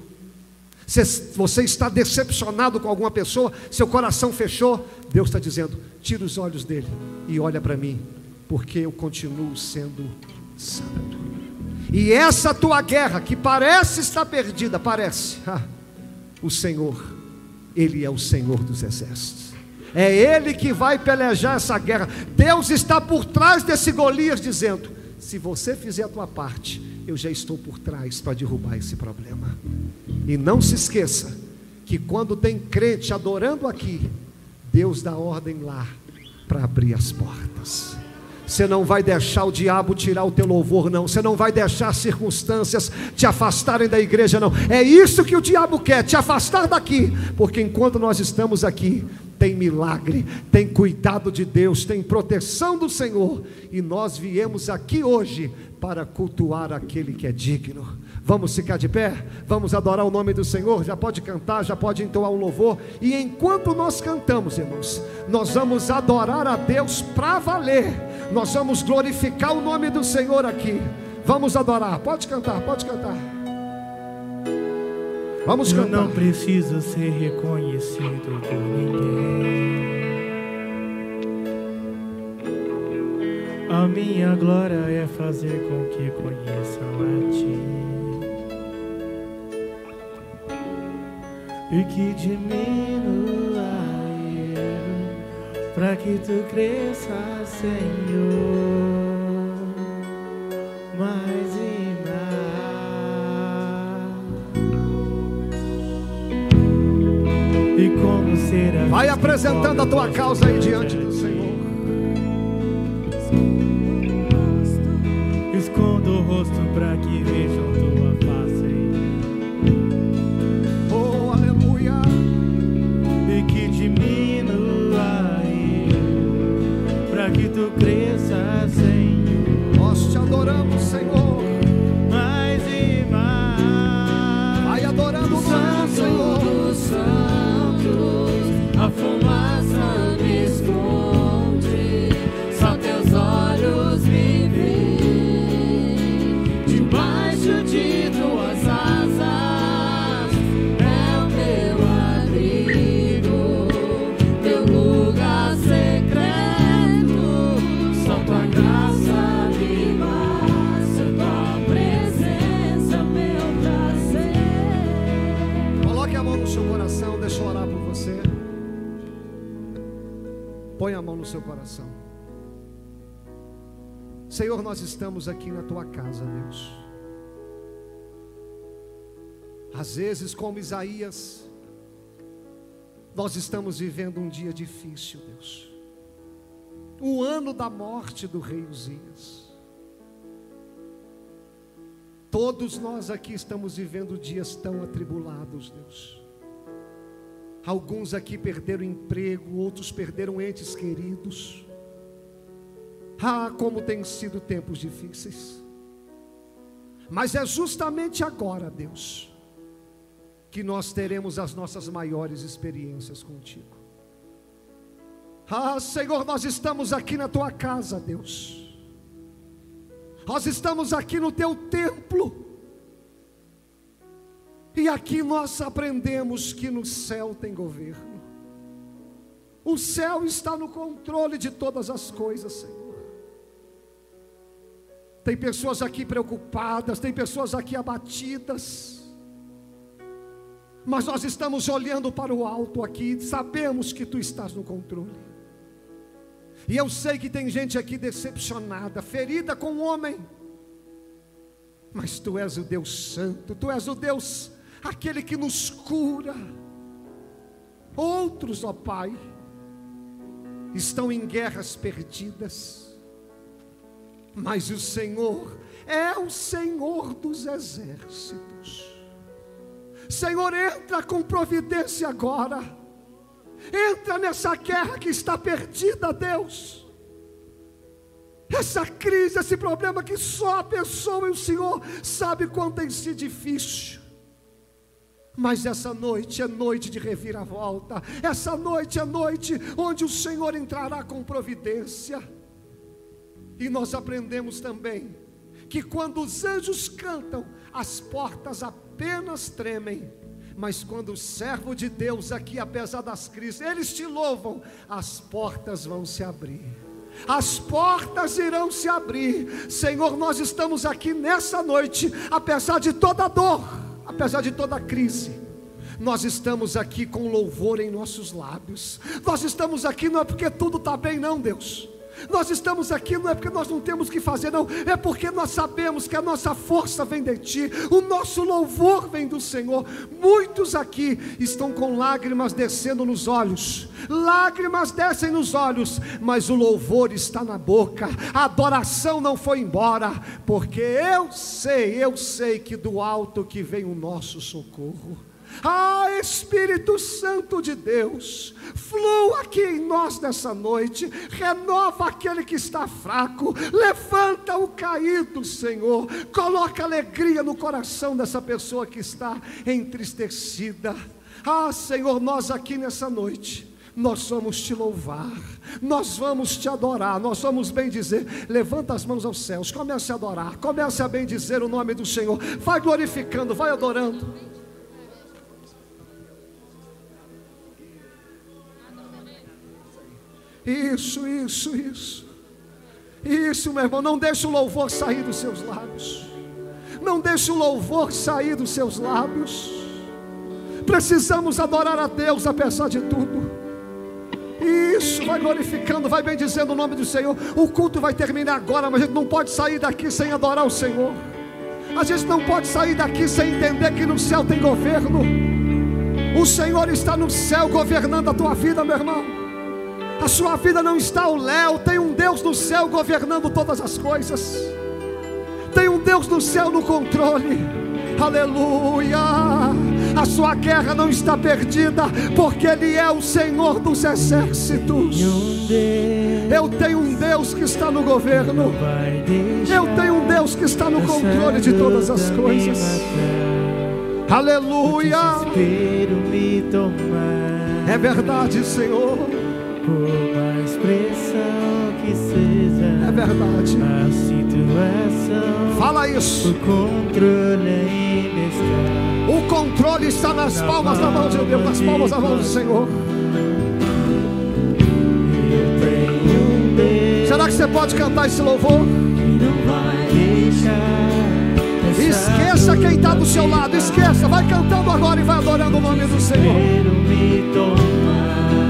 Você está decepcionado com alguma pessoa, seu coração fechou, Deus está dizendo: tira os olhos dele e olha para mim, porque eu continuo sendo santo. E essa tua guerra, que parece estar perdida, parece, (laughs) ah, o Senhor, Ele é o Senhor dos exércitos. É Ele que vai pelejar essa guerra. Deus está por trás desse Golias, dizendo: se você fizer a tua parte, eu já estou por trás para derrubar esse problema. E não se esqueça que quando tem crente adorando aqui, Deus dá ordem lá para abrir as portas. Você não vai deixar o diabo tirar o teu louvor, não. Você não vai deixar circunstâncias te afastarem da igreja, não. É isso que o diabo quer, te afastar daqui. Porque enquanto nós estamos aqui, tem milagre, tem cuidado de Deus, tem proteção do Senhor. E nós viemos aqui hoje para cultuar aquele que é digno. Vamos ficar de pé? Vamos adorar o nome do Senhor? Já pode cantar, já pode entoar um louvor. E enquanto nós cantamos, irmãos, nós vamos adorar a Deus para valer. Nós vamos glorificar o nome do Senhor aqui. Vamos adorar. Pode cantar, pode cantar. Vamos Eu cantar. não preciso ser reconhecido por ninguém. A minha glória é fazer com que conheçam a ti. E que diminua eu, para que tu cresça, Senhor. Mais e mais. E como será? Vai apresentando a tua causa aí diante do Senhor. Seu coração. Senhor, nós estamos aqui na tua casa, Deus. Às vezes, como Isaías, nós estamos vivendo um dia difícil, Deus. O ano da morte do rei Uzias. Todos nós aqui estamos vivendo dias tão atribulados, Deus. Alguns aqui perderam emprego, outros perderam entes queridos. Ah, como tem sido tempos difíceis. Mas é justamente agora, Deus, que nós teremos as nossas maiores experiências contigo. Ah, Senhor, nós estamos aqui na tua casa, Deus. Nós estamos aqui no teu templo. E aqui nós aprendemos que no céu tem governo. O céu está no controle de todas as coisas, Senhor. Tem pessoas aqui preocupadas, tem pessoas aqui abatidas. Mas nós estamos olhando para o alto aqui, sabemos que tu estás no controle. E eu sei que tem gente aqui decepcionada, ferida com o homem. Mas tu és o Deus Santo, tu és o Deus, aquele que nos cura. Outros, ó Pai, estão em guerras perdidas, mas o Senhor é o Senhor dos exércitos. Senhor, entra com providência agora Entra nessa guerra que está perdida, Deus. Essa crise, esse problema que só a pessoa e o Senhor sabe quanto tem sido difícil. Mas essa noite é noite de reviravolta. Essa noite é noite onde o Senhor entrará com providência. E nós aprendemos também que quando os anjos cantam, as portas apenas tremem mas quando o servo de Deus aqui, apesar das crises, eles te louvam, as portas vão se abrir. As portas irão se abrir. Senhor, nós estamos aqui nessa noite, apesar de toda dor, apesar de toda crise. Nós estamos aqui com louvor em nossos lábios. Nós estamos aqui não é porque tudo está bem, não, Deus. Nós estamos aqui não é porque nós não temos que fazer, não, é porque nós sabemos que a nossa força vem de Ti, o nosso louvor vem do Senhor. Muitos aqui estão com lágrimas descendo nos olhos, lágrimas descem nos olhos, mas o louvor está na boca, a adoração não foi embora, porque eu sei, eu sei que do alto que vem o nosso socorro. Ah, Espírito Santo de Deus, flua aqui em nós nessa noite, renova aquele que está fraco, levanta o caído, Senhor, coloca alegria no coração dessa pessoa que está entristecida. Ah, Senhor, nós aqui nessa noite, nós vamos te louvar, nós vamos te adorar, nós vamos bem dizer. Levanta as mãos aos céus, comece a adorar, comece a bem dizer o nome do Senhor, vai glorificando, vai adorando. Isso, isso, isso. Isso, meu irmão, não deixe o louvor sair dos seus lábios. Não deixe o louvor sair dos seus lábios. Precisamos adorar a Deus apesar de tudo. Isso, vai glorificando, vai bendizendo o nome do Senhor. O culto vai terminar agora, mas a gente não pode sair daqui sem adorar o Senhor. A gente não pode sair daqui sem entender que no céu tem governo. O Senhor está no céu governando a tua vida, meu irmão. A sua vida não está ao léu, tem um Deus no céu governando todas as coisas. Tem um Deus no céu no controle. Aleluia! A sua guerra não está perdida, porque Ele é o Senhor dos exércitos. Eu tenho um Deus que está no governo. Eu tenho um Deus que está no controle de todas as coisas. Aleluia! É verdade, Senhor por mais pressão que seja, é verdade. A situação, fala isso. O controle ainda está. O controle está nas na palmas da mão de Deus, nas palmas da mão do Senhor. Será que você pode cantar esse louvor? Esqueça quem está do seu lado, esqueça, vai cantando agora e vai adorando o nome do Senhor.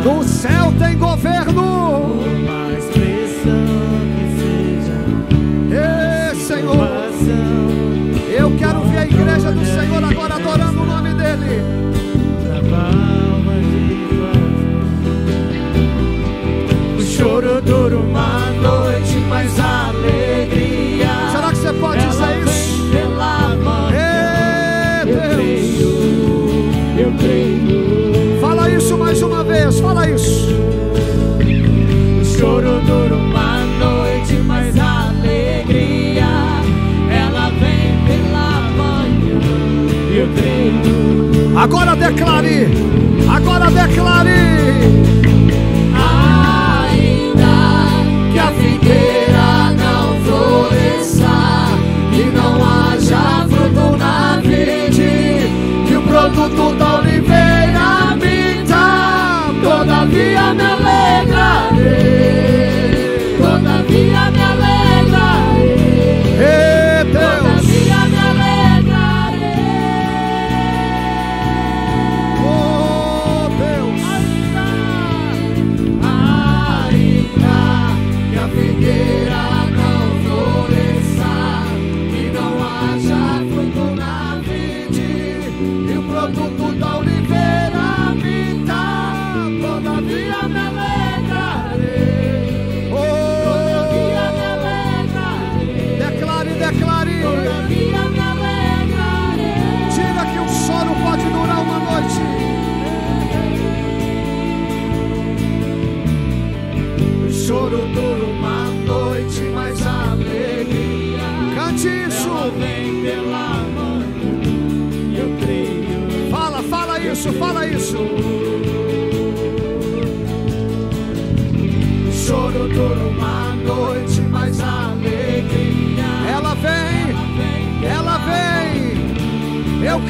No céu tem governo. Por mais pressão que seja. Ei, Senhor. Eu quero ver a igreja do Senhor agora adorando o nome dEle. O choro dura uma noite, mas a declare, agora declare.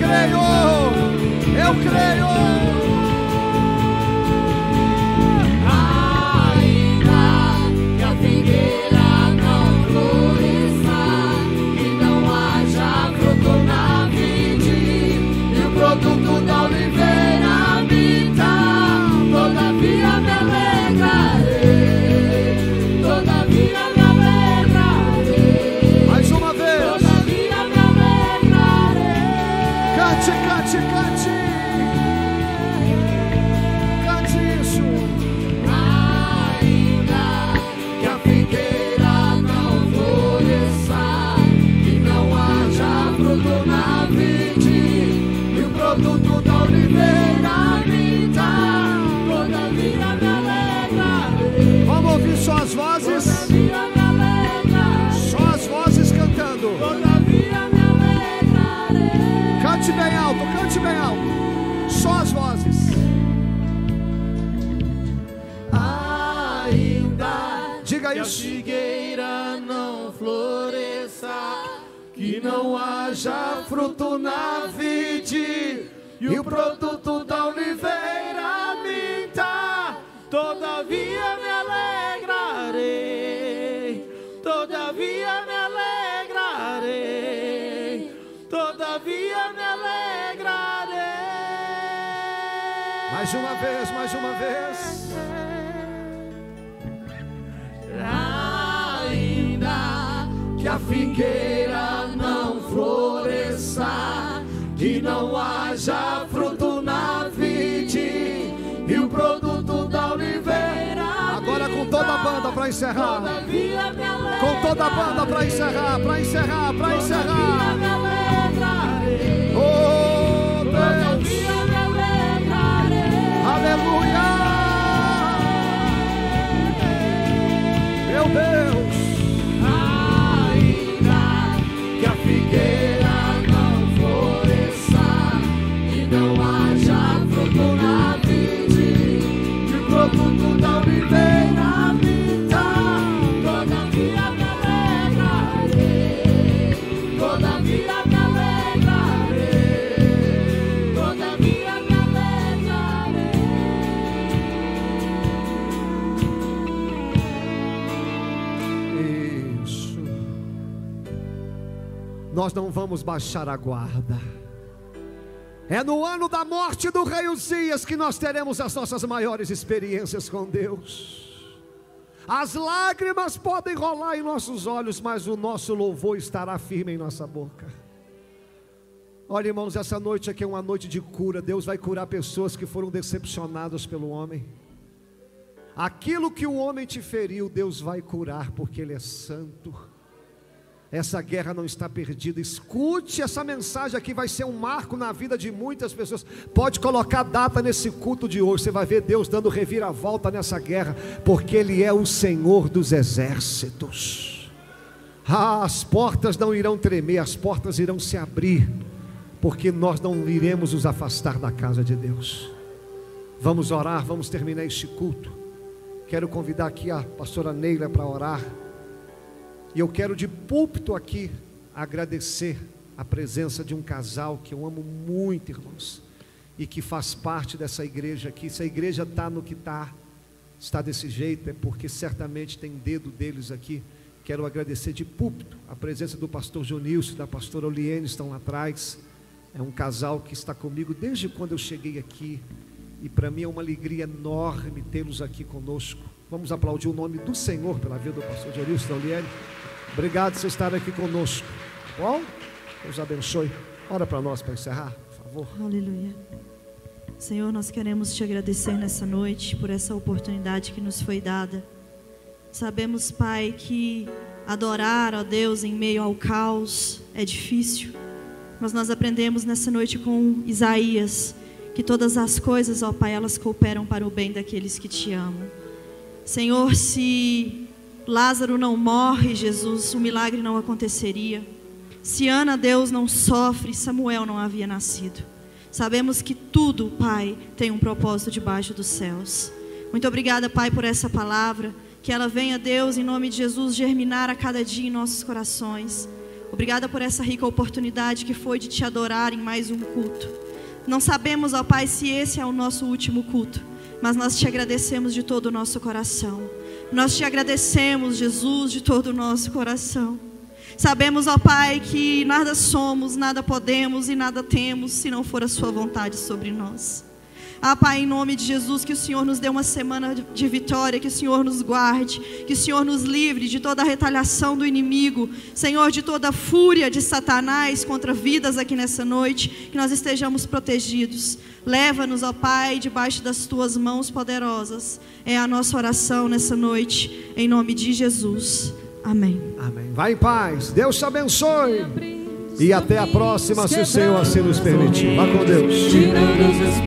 Creio, eu creio. Cante bem alto. Só as vozes. Ainda Diga que a isso. figueira não floresça, que não haja fruto na vide, e o produto da oliveira minta, todavia Mais uma vez, mais uma vez. Ainda que a figueira não floresça e não haja fruto na vide e o produto da oliveira Agora com toda a banda para encerrar. Com toda a banda para encerrar, para encerrar, para encerrar. Nós não vamos baixar a guarda. É no ano da morte do rei Uzias que nós teremos as nossas maiores experiências com Deus. As lágrimas podem rolar em nossos olhos, mas o nosso louvor estará firme em nossa boca. Olha, irmãos, essa noite aqui é uma noite de cura. Deus vai curar pessoas que foram decepcionadas pelo homem. Aquilo que o homem te feriu, Deus vai curar, porque Ele é santo. Essa guerra não está perdida. Escute essa mensagem aqui, vai ser um marco na vida de muitas pessoas. Pode colocar data nesse culto de hoje, você vai ver Deus dando reviravolta nessa guerra, porque Ele é o Senhor dos exércitos. Ah, as portas não irão tremer, as portas irão se abrir porque nós não iremos nos afastar da casa de Deus. Vamos orar, vamos terminar este culto. Quero convidar aqui a pastora Neila para orar. E eu quero de púlpito aqui agradecer a presença de um casal que eu amo muito, irmãos, e que faz parte dessa igreja aqui. Se a igreja está no que está, está desse jeito, é porque certamente tem dedo deles aqui. Quero agradecer de púlpito a presença do pastor Jonilson e da pastora Oliene estão lá atrás. É um casal que está comigo desde quando eu cheguei aqui. E para mim é uma alegria enorme tê-los aqui conosco. Vamos aplaudir o nome do Senhor pela vida do pastor Jonilson e da Oliene. Obrigado por estarem aqui conosco. Bom, Deus abençoe. Ora para nós para encerrar, por favor. Aleluia. Senhor, nós queremos te agradecer nessa noite por essa oportunidade que nos foi dada Sabemos, Pai, que adorar a Deus em meio ao caos é difícil. Mas nós aprendemos nessa noite com Isaías que todas as coisas, ó Pai, elas cooperam para o bem daqueles que te amam. Senhor, se Lázaro não morre, Jesus, o milagre não aconteceria. Se Ana, Deus, não sofre, Samuel não havia nascido. Sabemos que tudo, Pai, tem um propósito debaixo dos céus. Muito obrigada, Pai, por essa palavra. Que ela venha, Deus, em nome de Jesus, germinar a cada dia em nossos corações. Obrigada por essa rica oportunidade que foi de te adorar em mais um culto. Não sabemos, ó Pai, se esse é o nosso último culto, mas nós te agradecemos de todo o nosso coração. Nós te agradecemos, Jesus, de todo o nosso coração. Sabemos, ó Pai, que nada somos, nada podemos e nada temos se não for a Sua vontade sobre nós. Ah, Pai, em nome de Jesus, que o Senhor nos dê uma semana de vitória, que o Senhor nos guarde, que o Senhor nos livre de toda a retaliação do inimigo, Senhor, de toda a fúria de Satanás contra vidas aqui nessa noite, que nós estejamos protegidos. Leva-nos, ó Pai, debaixo das tuas mãos poderosas. É a nossa oração nessa noite, em nome de Jesus. Amém. Amém. Vai em paz. Deus te abençoe. E até a próxima, se o Senhor assim nos permitir. Vá com Deus.